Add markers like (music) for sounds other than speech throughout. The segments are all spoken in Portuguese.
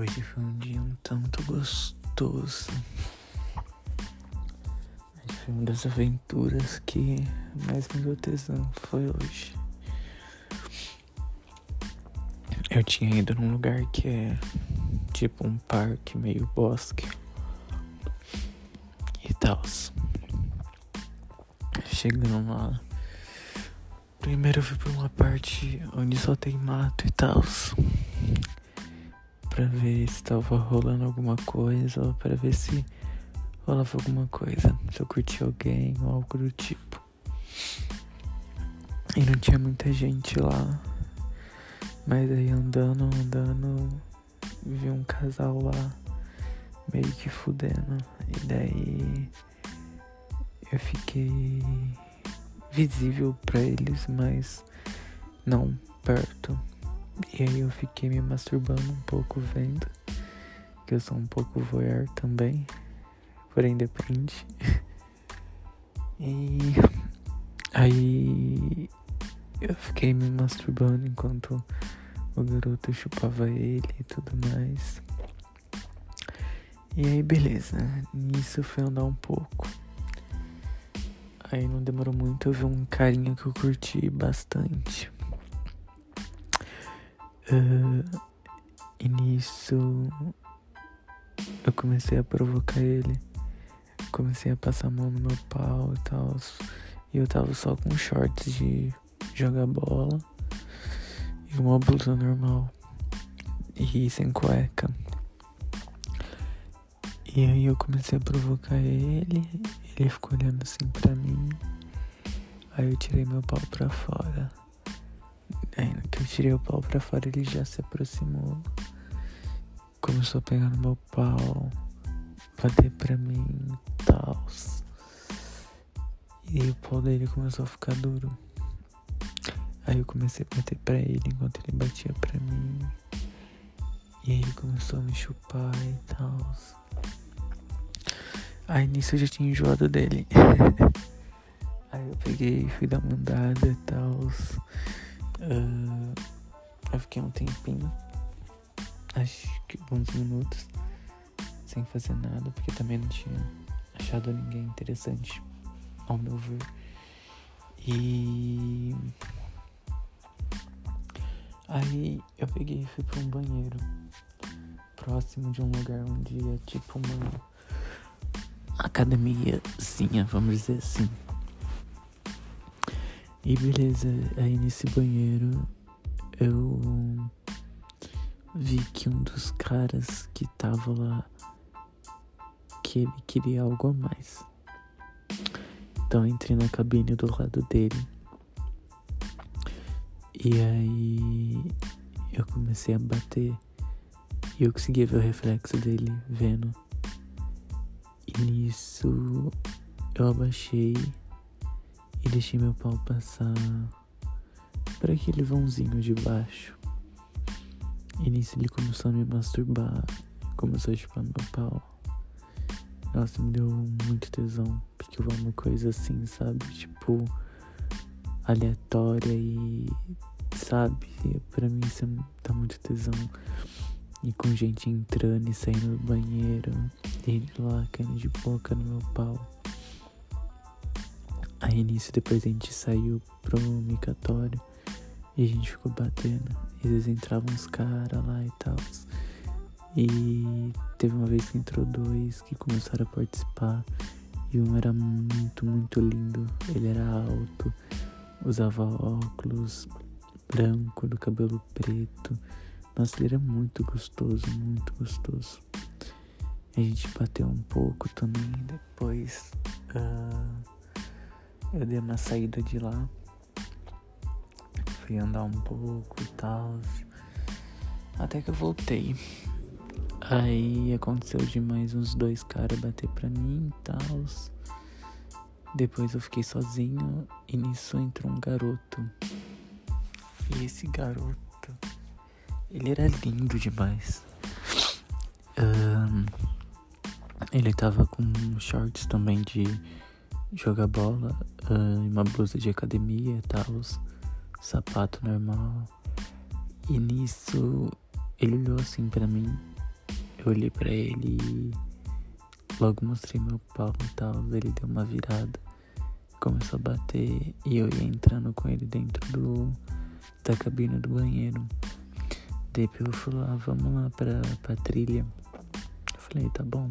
Hoje foi um dia um tanto gostoso. Foi uma das aventuras que mais me deu tesão foi hoje. Eu tinha ido num lugar que é tipo um parque, meio bosque e tal. Chegando lá, primeiro eu fui pra uma parte onde só tem mato e tal para ver se tava rolando alguma coisa ou para ver se rolava alguma coisa, se eu curti alguém ou algo do tipo. E não tinha muita gente lá. Mas aí andando, andando, vi um casal lá meio que fudendo. E daí eu fiquei visível para eles, mas não perto. E aí eu fiquei me masturbando um pouco vendo. Que eu sou um pouco voyeur também. Porém depende. (laughs) e aí eu fiquei me masturbando enquanto o garoto chupava ele e tudo mais. E aí beleza, nisso foi andar um pouco. Aí não demorou muito, eu vi um carinha que eu curti bastante. Uh, e nisso eu comecei a provocar ele. Comecei a passar a mão no meu pau e tal. E eu tava só com shorts de jogar bola e uma blusa normal. E sem cueca. E aí eu comecei a provocar ele. Ele ficou olhando assim pra mim. Aí eu tirei meu pau pra fora. Aí que eu tirei o pau pra fora, ele já se aproximou. Começou a pegar no meu pau, bater pra mim e tal. E o pau dele começou a ficar duro. Aí eu comecei a bater pra ele enquanto ele batia pra mim. E aí ele começou a me chupar e tal. Aí nisso eu já tinha enjoado dele. (laughs) aí eu peguei, fui dar uma andada e tal. Uh, eu fiquei um tempinho, acho que alguns minutos, sem fazer nada, porque também não tinha achado ninguém interessante, ao meu ver. E aí eu peguei e fui para um banheiro próximo de um lugar onde é tipo uma academiazinha, vamos dizer assim. E beleza, aí nesse banheiro eu vi que um dos caras que tava lá que ele queria algo a mais. Então entrei na cabine do lado dele. E aí eu comecei a bater. E eu conseguia ver o reflexo dele vendo. E nisso eu abaixei e deixei meu pau passar por aquele vãozinho de baixo. E nisso ele começou a me masturbar, começou a chupar meu pau. Nossa, me deu muito tesão, porque eu amo coisa assim, sabe? Tipo, aleatória e, sabe? Pra mim isso dá muito tesão. E com gente entrando e saindo do banheiro, ele lá caindo de boca no meu pau. Aí nisso depois a gente saiu pro micatório e a gente ficou batendo. E vezes entravam uns caras lá e tal. E teve uma vez que entrou dois que começaram a participar. E um era muito, muito lindo. Ele era alto, usava óculos branco, do cabelo preto. Nossa, ele era muito gostoso, muito gostoso. A gente bateu um pouco também. Depois. Uh eu dei uma saída de lá. Fui andar um pouco e tal. Até que eu voltei. Aí aconteceu de mais uns dois caras bater pra mim e tal. Depois eu fiquei sozinho e nisso entrou um garoto. E esse garoto, ele era lindo demais. Um, ele tava com shorts também de jogar bola, uh, uma blusa de academia e tal, sapato normal. E nisso ele olhou assim para mim eu olhei pra ele e logo mostrei meu pau e tal. Ele deu uma virada, começou a bater e eu ia entrando com ele dentro do da cabine do banheiro. Daí eu falou, ah, vamos lá pra, pra trilha. Eu falei, tá bom.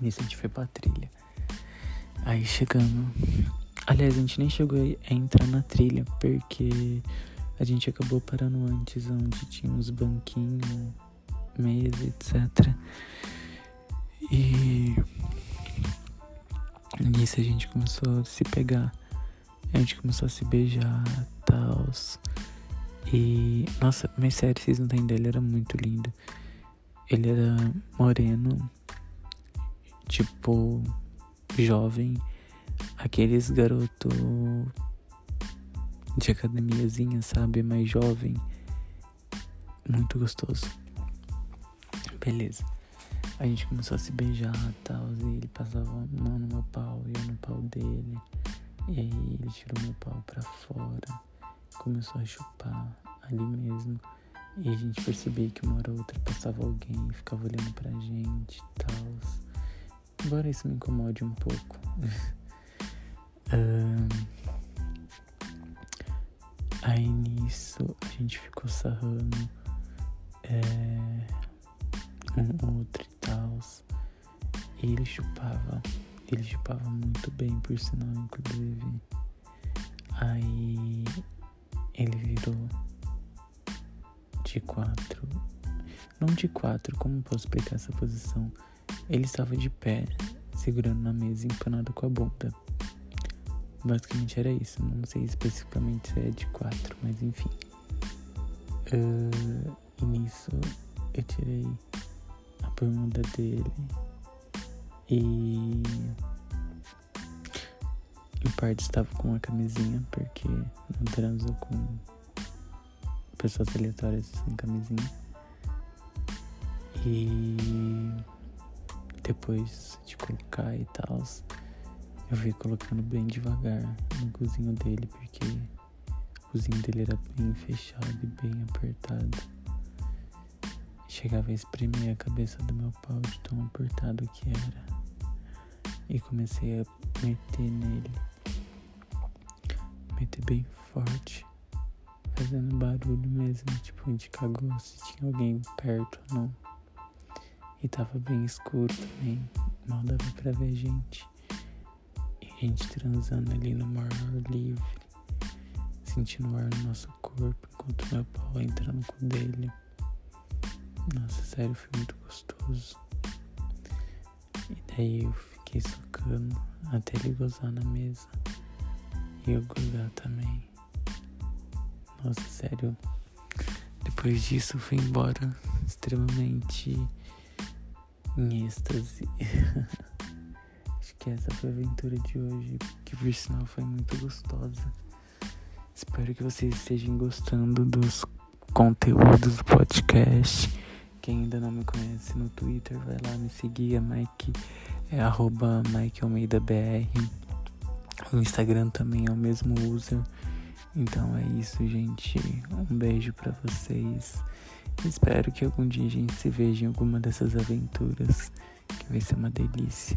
Nisso a gente foi pra trilha. Aí chegando. Aliás, a gente nem chegou a entrar na trilha, porque a gente acabou parando antes, onde tinha uns banquinhos, mesa, etc. E nisso a gente começou a se pegar. A gente começou a se beijar, tal. E nossa, mas sério, vocês não entendem, ele era muito lindo. Ele era moreno, tipo jovem, aqueles garoto de academiazinha, sabe? Mais jovem. Muito gostoso. Beleza. A gente começou a se beijar e tal. E ele passava a mão no meu pau e eu no pau dele. E aí ele tirou meu pau pra fora. Começou a chupar ali mesmo. E a gente percebia que uma hora ou outra passava alguém, ficava olhando pra gente e tal. Embora isso me incomode um pouco. (laughs) um, Aí nisso a gente ficou sarrando é, um outro e tal. E ele chupava, ele chupava muito bem, por sinal, inclusive. Aí ele virou de quatro. Não de quatro, como posso explicar essa posição? Ele estava de pé, segurando na mesa, empanado com a bunda. Basicamente era isso. Não sei especificamente se é de quatro, mas enfim. Uh, e nisso eu tirei a bermuda dele e em parte estava com uma camisinha porque não transo com pessoas aleatórias sem camisinha. E depois de colocar e tal, eu fui colocando bem devagar no cozinho dele, porque o cozinho dele era bem fechado e bem apertado. Chegava a espremer a cabeça do meu pau de tão apertado que era. E comecei a meter nele. Meter bem forte. Fazendo barulho mesmo, tipo cagou se tinha alguém perto ou não. E tava bem escuro também. Mal dava pra ver gente gente transando ali no mar livre, sentindo o ar no nosso corpo enquanto meu pau entra no cu dele. Nossa, sério, foi muito gostoso. E daí eu fiquei socando até ele gozar na mesa. E eu gozar também. Nossa, sério. Depois disso fui embora extremamente em êxtase. (laughs) que essa foi a aventura de hoje, que por sinal foi muito gostosa. Espero que vocês estejam gostando dos conteúdos do podcast. Quem ainda não me conhece no Twitter, vai lá me seguir, é Mike, é arroba Mike Almeida BR. O Instagram também é o mesmo user. Então é isso, gente. Um beijo para vocês. Espero que algum dia a gente se veja em alguma dessas aventuras, que vai ser uma delícia.